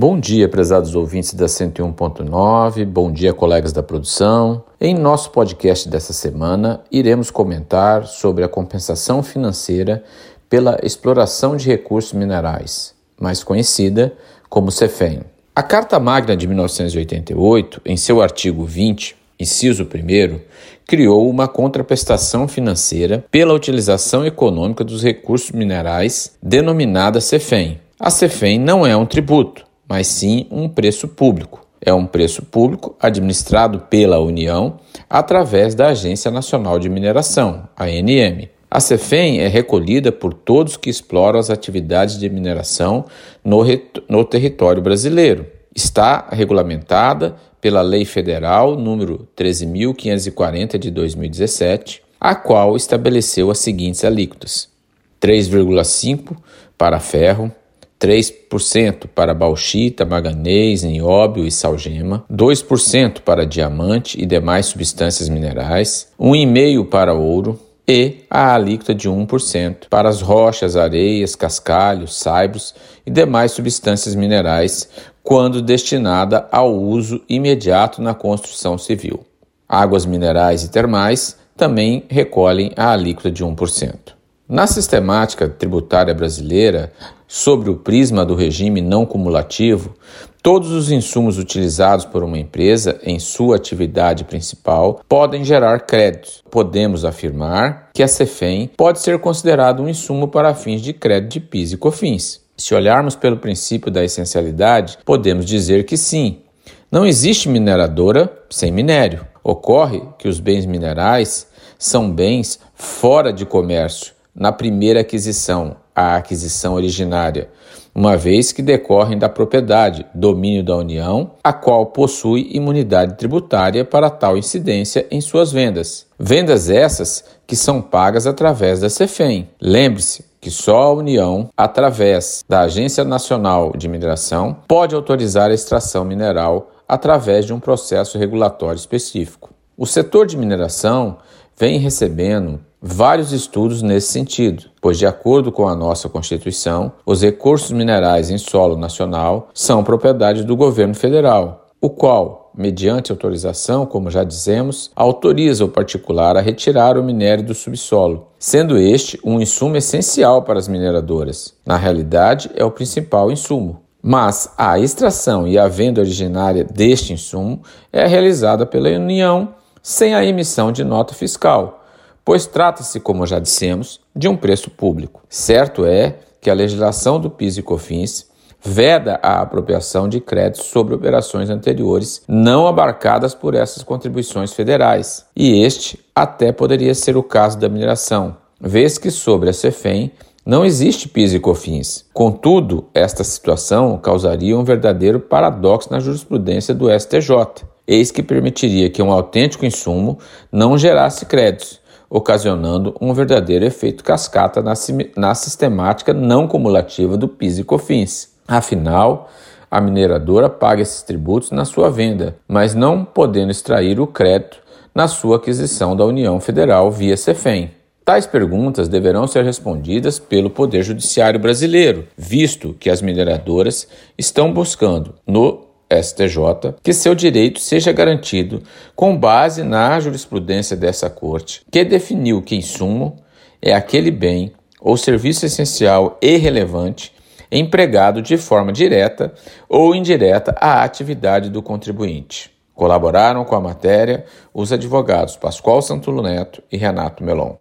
Bom dia, prezados ouvintes da 101.9, bom dia, colegas da produção. Em nosso podcast dessa semana, iremos comentar sobre a compensação financeira pela exploração de recursos minerais, mais conhecida como CEFEM. A Carta Magna de 1988, em seu artigo 20, inciso 1, criou uma contraprestação financeira pela utilização econômica dos recursos minerais, denominada CEFEM. A CEFEM não é um tributo, mas sim um preço público. É um preço público administrado pela União através da Agência Nacional de Mineração, ANM. A CEFEM é recolhida por todos que exploram as atividades de mineração no, no território brasileiro. Está regulamentada pela Lei Federal número 13.540 de 2017, a qual estabeleceu as seguintes alíquotas: 3,5 para ferro, 3% para bauxita, manganês, nióbio e salgema, 2% para diamante e demais substâncias minerais, 1,5% para ouro, e a alíquota de 1% para as rochas, areias, cascalhos, saibros e demais substâncias minerais, quando destinada ao uso imediato na construção civil. Águas minerais e termais também recolhem a alíquota de 1%. Na sistemática tributária brasileira, sobre o prisma do regime não cumulativo, todos os insumos utilizados por uma empresa em sua atividade principal podem gerar créditos. Podemos afirmar que a CEFEM pode ser considerado um insumo para fins de crédito de PIS e COFINS. Se olharmos pelo princípio da essencialidade, podemos dizer que sim. Não existe mineradora sem minério. Ocorre que os bens minerais são bens fora de comércio na primeira aquisição, a aquisição originária, uma vez que decorrem da propriedade, domínio da União, a qual possui imunidade tributária para tal incidência em suas vendas. Vendas essas que são pagas através da CEFEM. Lembre-se que só a União, através da Agência Nacional de Mineração, pode autorizar a extração mineral através de um processo regulatório específico. O setor de mineração vem recebendo vários estudos nesse sentido, pois, de acordo com a nossa Constituição, os recursos minerais em solo nacional são propriedade do governo federal, o qual, mediante autorização, como já dizemos, autoriza o particular a retirar o minério do subsolo, sendo este um insumo essencial para as mineradoras. Na realidade, é o principal insumo. Mas a extração e a venda originária deste insumo é realizada pela União sem a emissão de nota fiscal pois trata-se, como já dissemos, de um preço público. Certo é que a legislação do PIS e COFINS veda a apropriação de créditos sobre operações anteriores não abarcadas por essas contribuições federais, e este até poderia ser o caso da mineração, vez que sobre a CEFEM não existe PIS e COFINS. Contudo, esta situação causaria um verdadeiro paradoxo na jurisprudência do STJ, eis que permitiria que um autêntico insumo não gerasse créditos, ocasionando um verdadeiro efeito cascata na, na sistemática não cumulativa do PIS e COFINS. Afinal, a mineradora paga esses tributos na sua venda, mas não podendo extrair o crédito na sua aquisição da União Federal via CEFEM. Tais perguntas deverão ser respondidas pelo Poder Judiciário brasileiro, visto que as mineradoras estão buscando, no STJ, que seu direito seja garantido com base na jurisprudência dessa Corte, que definiu que insumo é aquele bem ou serviço essencial e relevante empregado de forma direta ou indireta à atividade do contribuinte. Colaboraram com a matéria os advogados Pascoal Santulo Neto e Renato Melon.